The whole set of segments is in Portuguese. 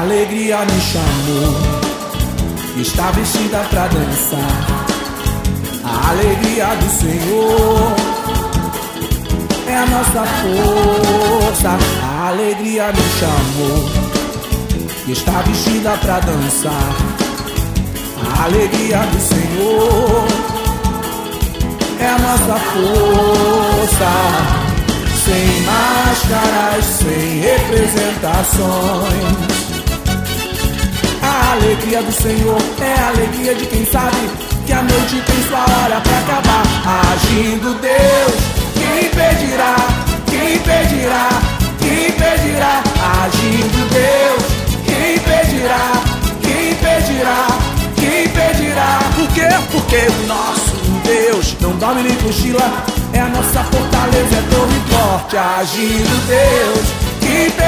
A alegria me chamou, está vestida pra dançar. A alegria do Senhor é a nossa força. A alegria me chamou, está vestida pra dançar. A alegria do Senhor é a nossa força. Sem máscaras, sem representações. A alegria do Senhor é a alegria de quem sabe que a noite tem sua hora pra acabar. Agindo Deus, quem impedirá? Quem impedirá? Quem impedirá? Agindo Deus, quem impedirá? Quem impedirá? Quem impedirá? Por quê? Porque o nosso Deus não dorme nem cochila. É a nossa fortaleza, é torre forte. Agindo Deus, quem impedirá?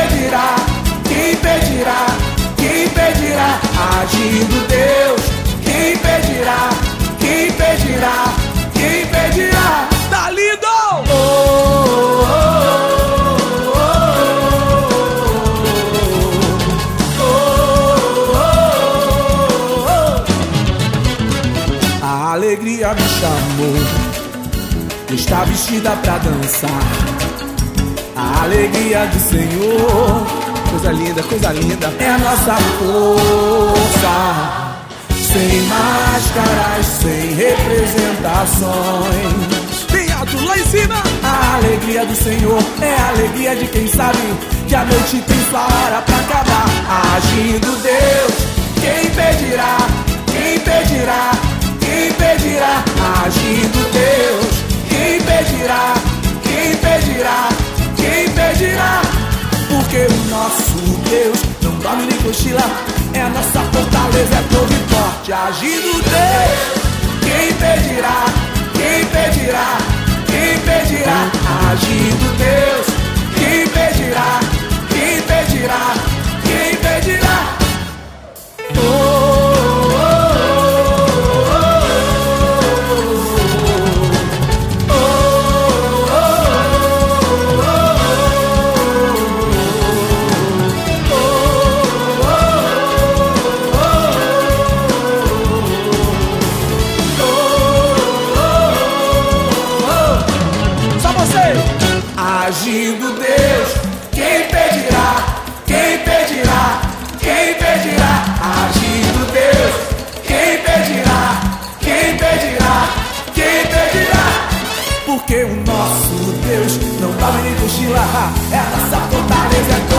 Impedirá? Quem impedirá? Tá lindo! Oh, oh, oh, oh, oh. A alegria me chamou, está vestida pra dançar. A alegria do Senhor Coisa linda, coisa linda. é a nossa força. Sem máscaras, sem representações. Bem alto, lá em cima. A alegria do Senhor é a alegria de quem sabe que a noite tem sua hora pra acabar. Agindo Deus, quem impedirá? Quem impedirá? Quem impedirá? Agindo Deus, quem impedirá? Quem impedirá? Quem impedirá? Porque o nosso Deus não dorme nem cochila, é nossa fortaleza, é torre forte. Agindo Deus, pedindo Deus, quem pedirá? Quem pedirá? Quem pedirá? Agindo Deus, quem pedirá? Quem pedirá? Quem pedirá? Porque o nosso Deus não dá nem cochila, é a nossa fortaleza. É